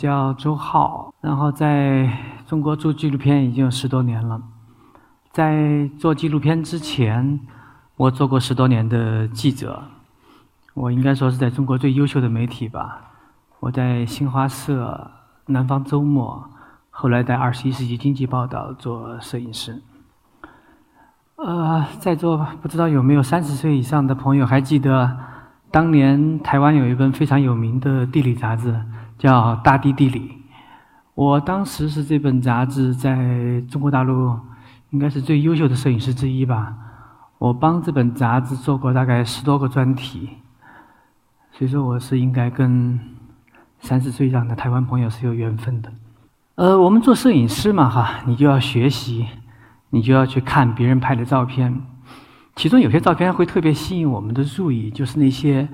叫周浩，然后在中国做纪录片已经有十多年了。在做纪录片之前，我做过十多年的记者，我应该说是在中国最优秀的媒体吧。我在新华社、南方周末，后来在《二十一世纪经济报道》做摄影师。呃，在座不知道有没有三十岁以上的朋友还记得？当年台湾有一本非常有名的地理杂志，叫《大地地理》。我当时是这本杂志在中国大陆应该是最优秀的摄影师之一吧。我帮这本杂志做过大概十多个专题，所以说我是应该跟三十岁以上的台湾朋友是有缘分的。呃，我们做摄影师嘛，哈，你就要学习，你就要去看别人拍的照片。其中有些照片会特别吸引我们的注意，就是那些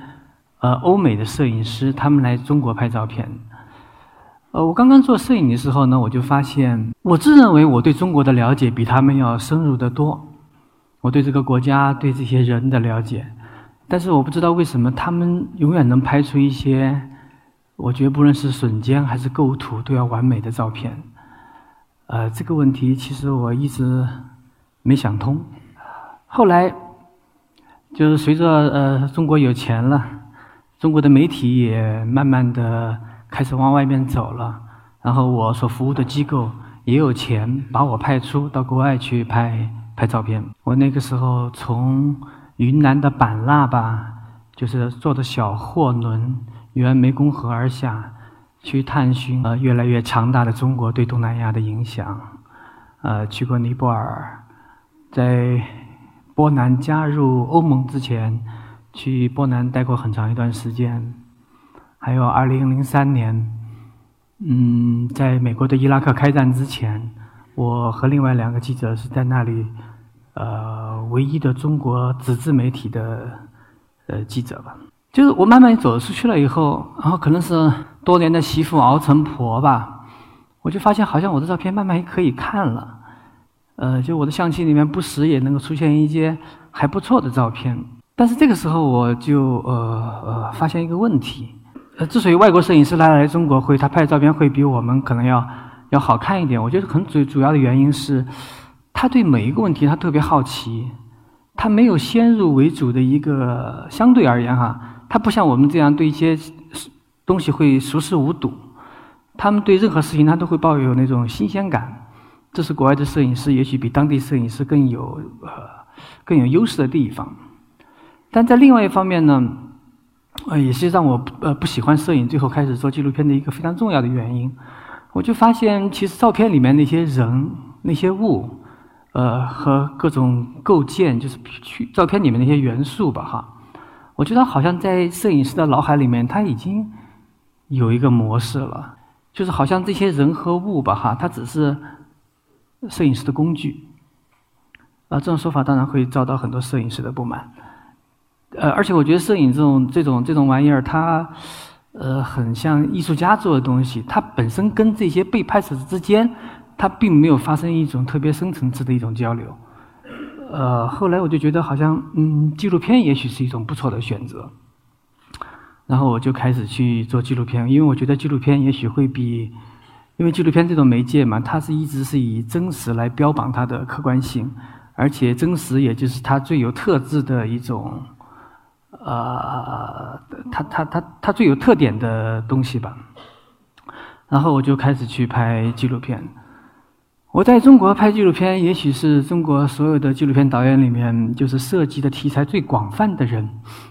呃欧美的摄影师，他们来中国拍照片。呃，我刚刚做摄影的时候呢，我就发现，我自认为我对中国的了解比他们要深入得多，我对这个国家、对这些人的了解，但是我不知道为什么他们永远能拍出一些，我觉得不论是瞬间还是构图都要完美的照片。呃，这个问题其实我一直没想通。后来，就是随着呃中国有钱了，中国的媒体也慢慢的开始往外面走了，然后我所服务的机构也有钱把我派出到国外去拍拍照片。我那个时候从云南的板腊吧，就是坐着小货轮沿湄公河而下，去探寻呃越来越强大的中国对东南亚的影响，呃去过尼泊尔，在。波兰加入欧盟之前，去波兰待过很长一段时间。还有2003年，嗯，在美国的伊拉克开战之前，我和另外两个记者是在那里，呃，唯一的中国纸质媒体的呃记者吧。就是我慢慢走出去了以后，然后可能是多年的媳妇熬成婆吧，我就发现好像我的照片慢慢也可以看了。呃，就我的相机里面不时也能够出现一些还不错的照片，但是这个时候我就呃呃发现一个问题，呃，之所以外国摄影师来来中国会他拍的照片会比我们可能要要好看一点，我觉得可能最主要的原因是，他对每一个问题他特别好奇，他没有先入为主的一个相对而言哈，他不像我们这样对一些东西会熟视无睹，他们对任何事情他都会抱有那种新鲜感。这是国外的摄影师，也许比当地摄影师更有呃更有优势的地方。但在另外一方面呢，呃，也是让我呃不喜欢摄影，最后开始做纪录片的一个非常重要的原因。我就发现，其实照片里面那些人、那些物，呃，和各种构件，就是去照片里面那些元素吧，哈。我觉得好像在摄影师的脑海里面，他已经有一个模式了，就是好像这些人和物吧，哈，它只是。摄影师的工具，啊，这种说法当然会遭到很多摄影师的不满。呃，而且我觉得摄影这种这种这种玩意儿，它呃很像艺术家做的东西，它本身跟这些被拍摄者之间，它并没有发生一种特别深层次的一种交流。呃，后来我就觉得好像嗯，纪录片也许是一种不错的选择。然后我就开始去做纪录片，因为我觉得纪录片也许会比。因为纪录片这种媒介嘛，它是一直是以真实来标榜它的客观性，而且真实也就是它最有特质的一种，呃，它它它它最有特点的东西吧。然后我就开始去拍纪录片。我在中国拍纪录片，也许是中国所有的纪录片导演里面，就是涉及的题材最广泛的人，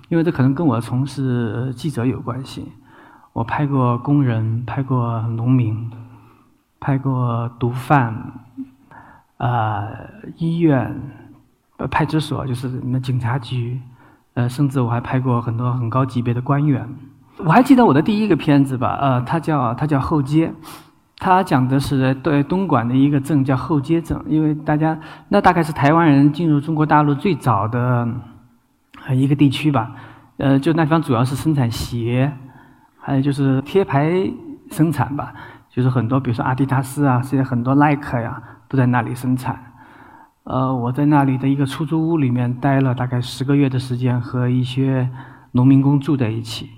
因为这可能跟我从事记者有关系。我拍过工人，拍过农民。拍过毒贩，啊，医院，派出所，就是那警察局，呃，甚至我还拍过很多很高级别的官员。我还记得我的第一个片子吧，呃，它叫它叫后街，它讲的是对东莞的一个镇叫后街镇，因为大家那大概是台湾人进入中国大陆最早的一个地区吧，呃，就那地方主要是生产鞋，还有就是贴牌生产吧。就是很多，比如说阿迪达斯啊，现在很多耐克呀，都在那里生产。呃，我在那里的一个出租屋里面待了大概十个月的时间，和一些农民工住在一起。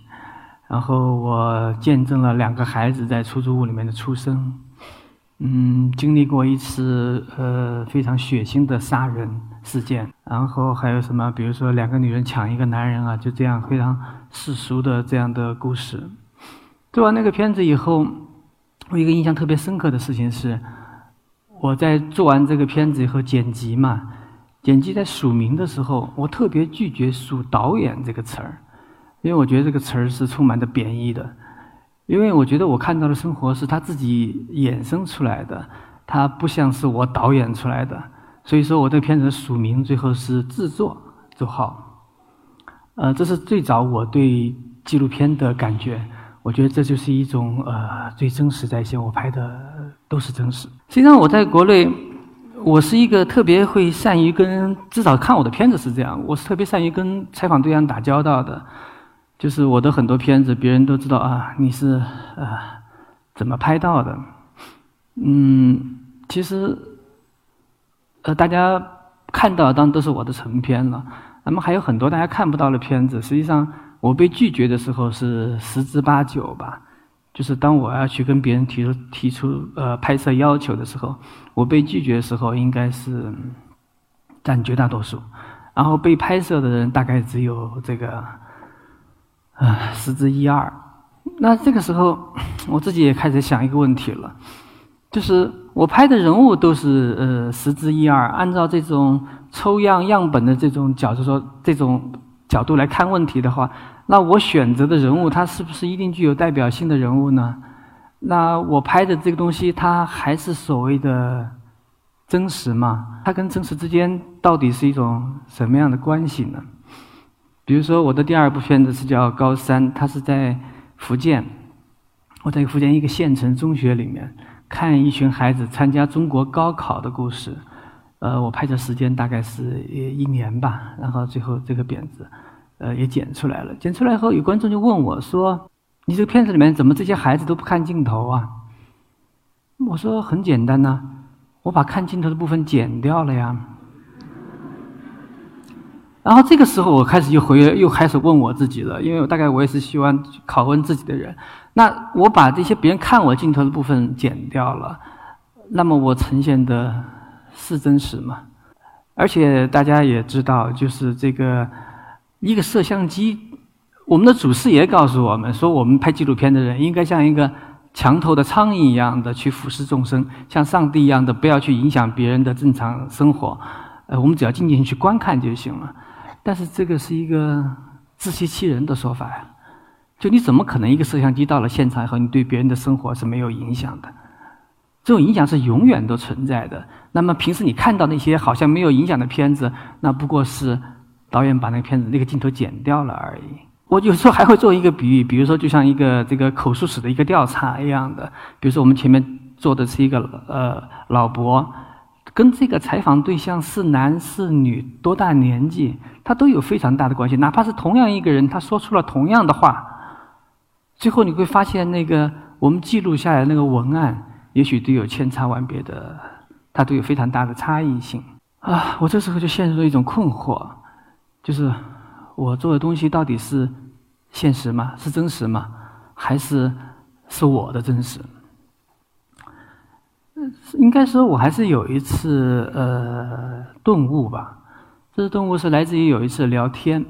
然后我见证了两个孩子在出租屋里面的出生，嗯，经历过一次呃非常血腥的杀人事件，然后还有什么，比如说两个女人抢一个男人啊，就这样非常世俗的这样的故事。做完那个片子以后，我一个印象特别深刻的事情是，我在做完这个片子以后剪辑嘛，剪辑在署名的时候，我特别拒绝署导演这个词儿。因为我觉得这个词儿是充满着贬义的，因为我觉得我看到的生活是他自己衍生出来的，他不像是我导演出来的，所以说我这片子的署名最后是制作周浩，呃，这是最早我对纪录片的感觉，我觉得这就是一种呃最真实在线，我拍的都是真实。实际上我在国内，我是一个特别会善于跟至少看我的片子是这样，我是特别善于跟采访对象打交道的。就是我的很多片子，别人都知道啊，你是呃怎么拍到的？嗯，其实呃大家看到当然都是我的成片了。那么还有很多大家看不到的片子，实际上我被拒绝的时候是十之八九吧。就是当我要去跟别人提出提出呃拍摄要求的时候，我被拒绝的时候应该是占绝大多数，然后被拍摄的人大概只有这个。啊，十之一二。那这个时候，我自己也开始想一个问题了，就是我拍的人物都是呃十之一二。按照这种抽样样本的这种角度说，这种角度来看问题的话，那我选择的人物，他是不是一定具有代表性的人物呢？那我拍的这个东西，它还是所谓的真实吗？它跟真实之间到底是一种什么样的关系呢？比如说，我的第二部片子是叫《高三》，它是在福建，我在福建一个县城中学里面看一群孩子参加中国高考的故事。呃，我拍的时间大概是一年吧，然后最后这个片子，呃，也剪出来了。剪出来以后，有观众就问我说：“你这个片子里面怎么这些孩子都不看镜头啊？”我说：“很简单呐，我把看镜头的部分剪掉了呀。”然后这个时候，我开始又回又开始问我自己了，因为我大概我也是喜欢拷问自己的人。那我把这些别人看我镜头的部分剪掉了，那么我呈现的是真实吗？而且大家也知道，就是这个一个摄像机，我们的祖师爷告诉我们说，我们拍纪录片的人应该像一个墙头的苍蝇一样的去俯视众生，像上帝一样的不要去影响别人的正常生活。呃，我们只要静静去观看就行了。但是这个是一个自欺欺人的说法呀！就你怎么可能一个摄像机到了现场以后，你对别人的生活是没有影响的？这种影响是永远都存在的。那么平时你看到那些好像没有影响的片子，那不过是导演把那个片子那个镜头剪掉了而已。我有时候还会做一个比喻，比如说就像一个这个口述史的一个调查一样的，比如说我们前面做的是一个呃老伯。跟这个采访对象是男是女、多大年纪，他都有非常大的关系。哪怕是同样一个人，他说出了同样的话，最后你会发现，那个我们记录下来那个文案，也许都有千差万别的，它都有非常大的差异性。啊，我这时候就陷入了一种困惑，就是我做的东西到底是现实吗？是真实吗？还是是我的真实？应该说，我还是有一次呃顿悟吧。这个顿悟是来自于有一次聊天。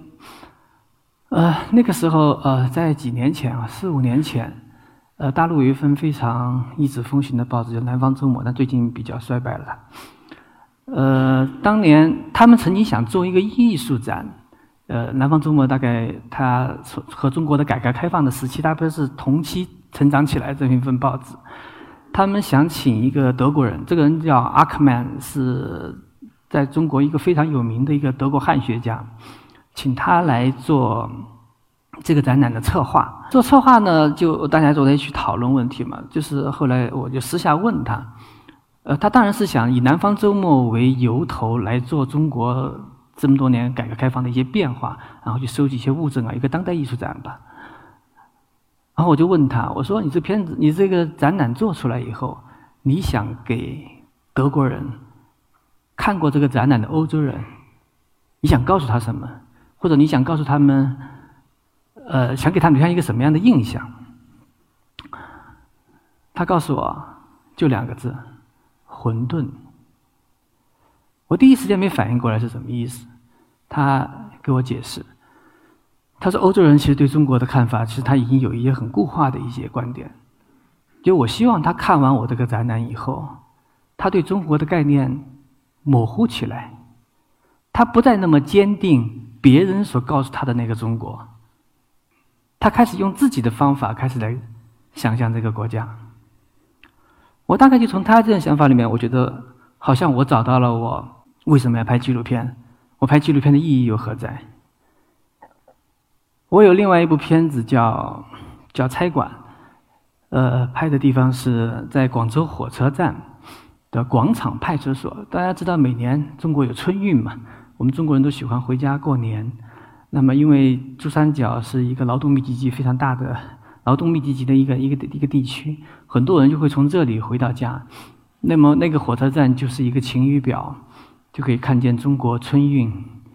呃，那个时候呃，在几年前啊，四五年前，呃，大陆有一份非常一纸风行的报纸叫《南方周末》，但最近比较衰败了。呃，当年他们曾经想做一个艺术展。呃，《南方周末》大概它和中国的改革开放的时期，大概是同期成长起来这么一份报纸。他们想请一个德国人，这个人叫阿克曼，是在中国一个非常有名的一个德国汉学家，请他来做这个展览的策划。做策划呢，就大家坐在一起讨论问题嘛。就是后来我就私下问他，呃，他当然是想以《南方周末》为由头来做中国这么多年改革开放的一些变化，然后去收集一些物证啊，一个当代艺术展吧。然后我就问他，我说：“你这片子，你这个展览做出来以后，你想给德国人看过这个展览的欧洲人，你想告诉他什么？或者你想告诉他们，呃，想给他们留下一个什么样的印象？他告诉我，就两个字：混沌。我第一时间没反应过来是什么意思，他给我解释，他说欧洲人其实对中国的看法，其实他已经有一些很固化的一些观点。就我希望他看完我这个展览以后，他对中国的概念模糊起来，他不再那么坚定别人所告诉他的那个中国，他开始用自己的方法开始来想象这个国家。我大概就从他这种想法里面，我觉得好像我找到了我。为什么要拍纪录片？我拍纪录片的意义又何在？我有另外一部片子叫叫《差馆》，呃，拍的地方是在广州火车站的广场派出所。大家知道，每年中国有春运嘛，我们中国人都喜欢回家过年。那么，因为珠三角是一个劳动密集地非常大的劳动密集地的一个一个一个地区，很多人就会从这里回到家。那么，那个火车站就是一个晴雨表。就可以看见中国春运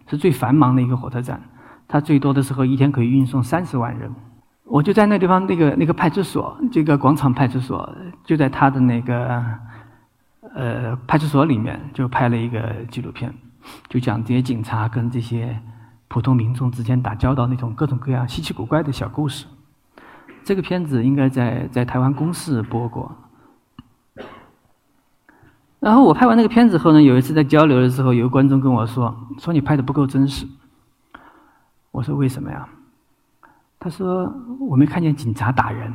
是最繁忙的一个火车站，它最多的时候一天可以运送三十万人。我就在那地方，那个那个派出所，这个广场派出所就在他的那个呃派出所里面，就拍了一个纪录片，就讲这些警察跟这些普通民众之间打交道那种各种各样稀奇古怪的小故事。这个片子应该在在台湾公视播过。然后我拍完那个片子后呢，有一次在交流的时候，有个观众跟我说：“说你拍的不够真实。”我说：“为什么呀？”他说：“我没看见警察打人。”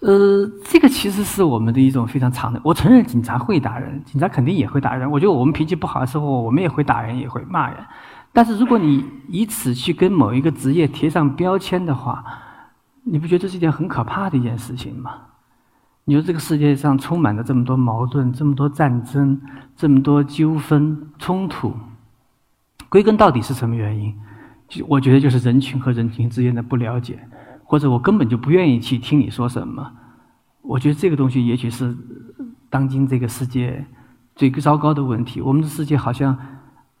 呃，这个其实是我们的一种非常常的。我承认警察会打人，警察肯定也会打人。我觉得我们脾气不好的时候，我们也会打人，也会骂人。但是如果你以此去跟某一个职业贴上标签的话，你不觉得这是一件很可怕的一件事情吗？你说这个世界上充满了这么多矛盾，这么多战争，这么多纠纷冲突，归根到底是什么原因？就我觉得就是人群和人群之间的不了解，或者我根本就不愿意去听你说什么。我觉得这个东西也许是当今这个世界最糟糕的问题。我们的世界好像，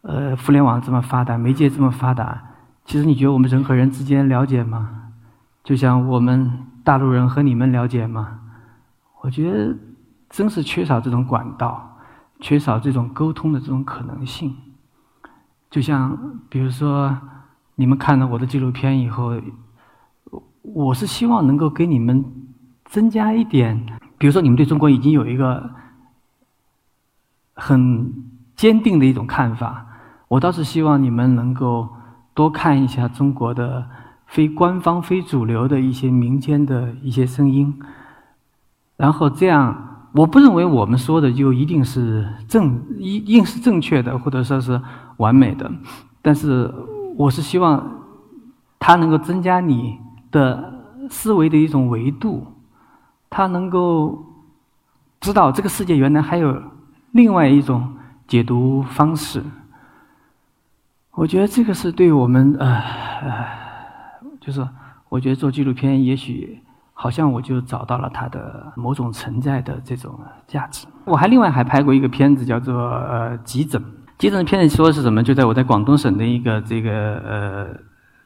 呃，互联网这么发达，媒介这么发达，其实你觉得我们人和人之间了解吗？就像我们大陆人和你们了解吗？我觉得真是缺少这种管道，缺少这种沟通的这种可能性。就像比如说，你们看了我的纪录片以后，我是希望能够给你们增加一点，比如说你们对中国已经有一个很坚定的一种看法，我倒是希望你们能够多看一下中国的非官方、非主流的一些民间的一些声音。然后这样，我不认为我们说的就一定是正一一定是正确的，或者说是完美的。但是，我是希望它能够增加你的思维的一种维度，它能够知道这个世界原来还有另外一种解读方式。我觉得这个是对我们呃，就是我觉得做纪录片也许。好像我就找到了它的某种存在的这种价值。我还另外还拍过一个片子，叫做呃急诊。急诊的片子说的是什么？就在我在广东省的一个这个呃，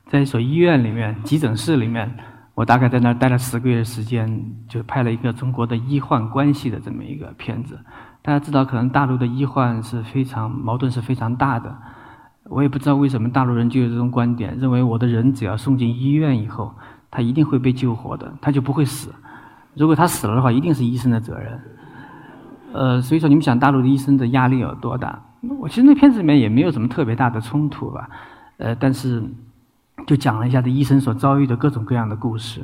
在一所医院里面急诊室里面，我大概在那儿待了十个月时间，就拍了一个中国的医患关系的这么一个片子。大家知道，可能大陆的医患是非常矛盾是非常大的。我也不知道为什么大陆人就有这种观点，认为我的人只要送进医院以后。他一定会被救活的，他就不会死。如果他死了的话，一定是医生的责任。呃，所以说你们想大陆的医生的压力有多大？我其实那片子里面也没有什么特别大的冲突吧，呃，但是就讲了一下这医生所遭遇的各种各样的故事。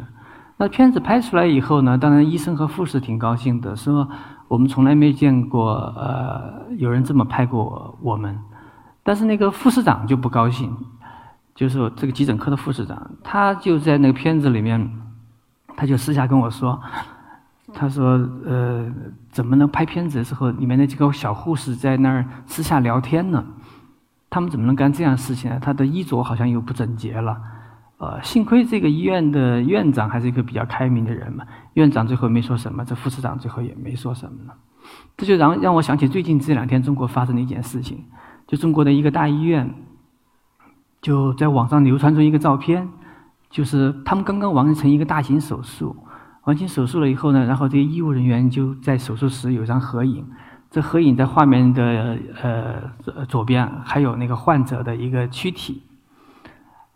那片子拍出来以后呢，当然医生和护士挺高兴的，说我们从来没见过呃有人这么拍过我们。但是那个副市长就不高兴。就是这个急诊科的副市长，他就在那个片子里面，他就私下跟我说，他说：“呃，怎么能拍片子的时候，里面那几个小护士在那儿私下聊天呢？他们怎么能干这样的事情呢？他的衣着好像又不整洁了。呃，幸亏这个医院的院长还是一个比较开明的人嘛，院长最后没说什么，这副市长最后也没说什么呢。这就让让我想起最近这两天中国发生的一件事情，就中国的一个大医院。”就在网上流传出一个照片，就是他们刚刚完成一个大型手术，完成手术了以后呢，然后这些医务人员就在手术室有张合影，这合影在画面的呃左边还有那个患者的一个躯体，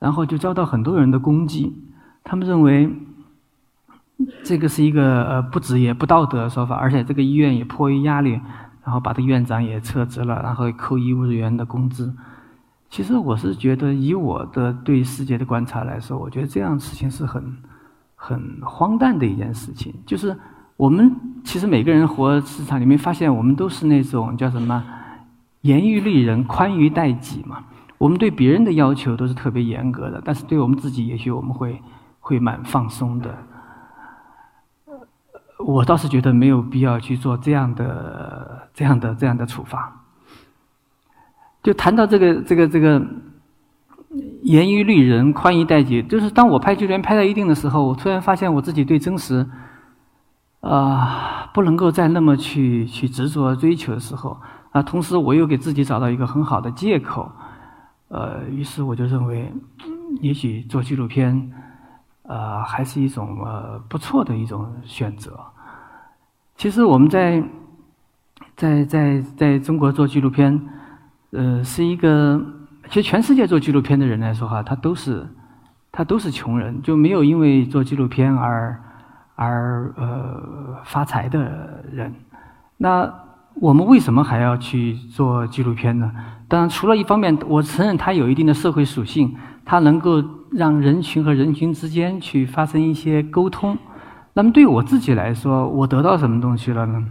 然后就遭到很多人的攻击，他们认为这个是一个呃不职业、不道德的说法，而且这个医院也迫于压力，然后把这个院长也撤职了，然后扣医务人员的工资。其实我是觉得，以我的对世界的观察来说，我觉得这样事情是很很荒诞的一件事情。就是我们其实每个人活市场里面，发现我们都是那种叫什么“严于律人，宽于待己”嘛。我们对别人的要求都是特别严格的，但是对我们自己，也许我们会会蛮放松的。我倒是觉得没有必要去做这样的、这样的、这样的处罚。就谈到这个这个这个严于律人，宽以待己。就是当我拍纪录片拍到一定的时候，我突然发现我自己对真实啊不能够再那么去去执着追求的时候啊，同时我又给自己找到一个很好的借口，呃，于是我就认为，也许做纪录片啊还是一种呃不错的一种选择。其实我们在在在在中国做纪录片。呃，是一个，其实全世界做纪录片的人来说哈，他都是，他都是穷人，就没有因为做纪录片而而呃发财的人。那我们为什么还要去做纪录片呢？当然，除了一方面，我承认它有一定的社会属性，它能够让人群和人群之间去发生一些沟通。那么对我自己来说，我得到什么东西了呢？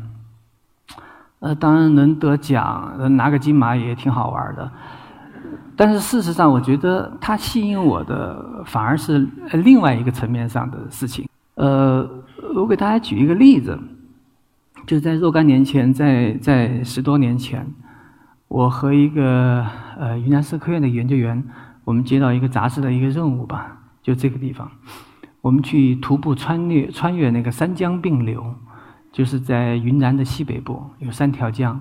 呃，当然能得奖，拿个金马也挺好玩的。但是事实上，我觉得它吸引我的反而是另外一个层面上的事情。呃，我给大家举一个例子，就在若干年前，在在十多年前，我和一个呃云南社科院的研究员，我们接到一个杂志的一个任务吧，就这个地方，我们去徒步穿越穿越那个三江并流。就是在云南的西北部有三条江，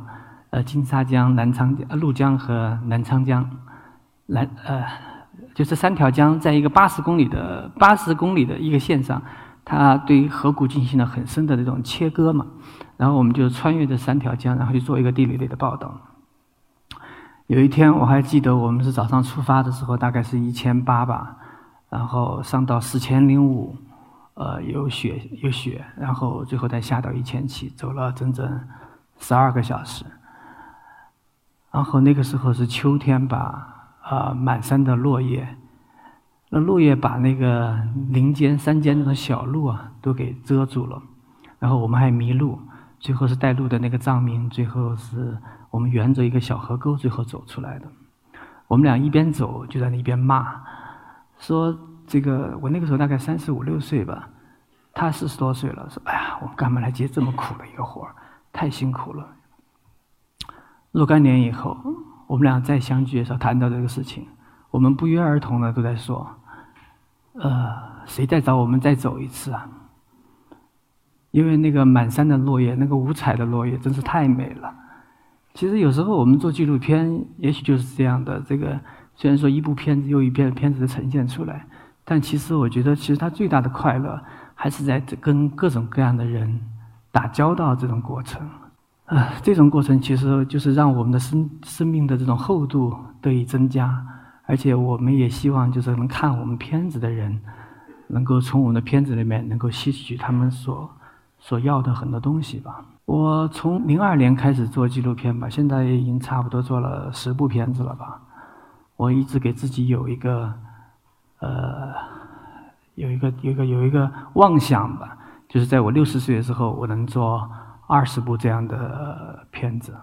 呃，金沙江、南昌江、怒江和南昌江，南呃，就是三条江在一个八十公里的八十公里的一个线上，它对河谷进行了很深的这种切割嘛。然后我们就穿越这三条江，然后去做一个地理类的报道。有一天我还记得，我们是早上出发的时候，大概是一千八吧，然后上到四千零五。呃，有雪有雪，然后最后再下到一千七，走了整整十二个小时。然后那个时候是秋天吧，啊，满山的落叶，那落叶把那个林间山间那种小路啊都给遮住了。然后我们还迷路，最后是带路的那个藏民，最后是我们沿着一个小河沟最后走出来的。我们俩一边走就在那边骂，说。这个我那个时候大概三十五六岁吧，他四十多岁了，说：“哎呀，我干嘛来接这么苦的一个活儿？太辛苦了。”若干年以后，我们俩再相聚的时候，谈到这个事情，我们不约而同的都在说：“呃，谁再找我们再走一次啊？”因为那个满山的落叶，那个五彩的落叶，真是太美了。其实有时候我们做纪录片，也许就是这样的。这个虽然说一部片子又一部片子的呈现出来。但其实，我觉得，其实他最大的快乐还是在跟各种各样的人打交道这种过程。啊，这种过程其实就是让我们的生生命的这种厚度得以增加，而且我们也希望，就是能看我们片子的人，能够从我们的片子里面能够吸取他们所所要的很多东西吧。我从零二年开始做纪录片吧，现在已经差不多做了十部片子了吧。我一直给自己有一个。呃，有一个有一个有一个妄想吧，就是在我六十岁的时候，我能做二十部这样的片子。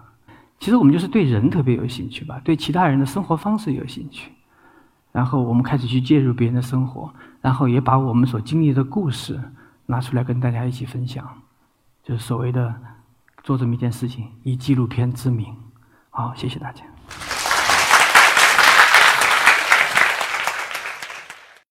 其实我们就是对人特别有兴趣吧，对其他人的生活方式有兴趣，然后我们开始去介入别人的生活，然后也把我们所经历的故事拿出来跟大家一起分享，就是所谓的做这么一件事情，以纪录片之名。好，谢谢大家。